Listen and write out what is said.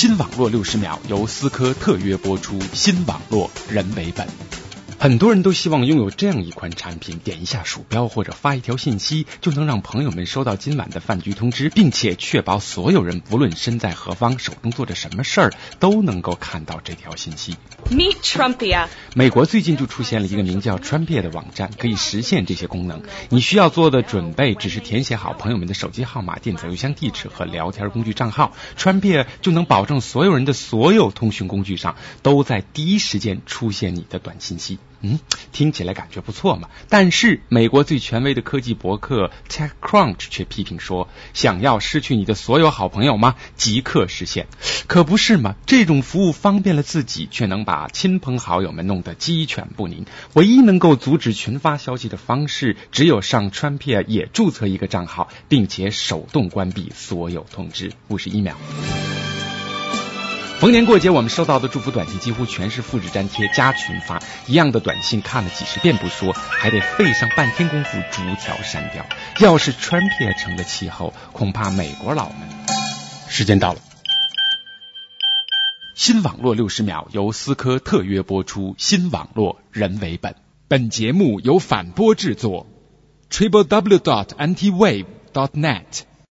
新网络六十秒由思科特约播出，新网络人为本。很多人都希望拥有这样一款产品，点一下鼠标或者发一条信息，就能让朋友们收到今晚的饭局通知，并且确保所有人无论身在何方，手中做着什么事儿，都能够看到这条信息。Meet Trumpia. 美国最近就出现了一个名叫 Trumpia 的网站，可以实现这些功能。你需要做的准备只是填写好朋友们的手机号码、电子邮箱地址和聊天工具账号，Trumpia 就能保证所有人的所有通讯工具上都在第一时间出现你的短信息。嗯，听起来感觉不错嘛。但是美国最权威的科技博客 TechCrunch 却批评说，想要失去你的所有好朋友吗？即刻实现，可不是嘛？这种服务方便了自己，却能把亲朋好友们弄得鸡犬不宁。唯一能够阻止群发消息的方式，只有上川片也注册一个账号，并且手动关闭所有通知。五十一秒。逢年过节，我们收到的祝福短信几乎全是复制粘贴加群发，一样的短信看了几十遍不说，还得费上半天功夫逐条删掉。要是川片成了气候，恐怕美国佬们……时间到了。新网络六十秒由思科特约播出，新网络人为本。本节目由反播制作，triple w dot antiwave dot net。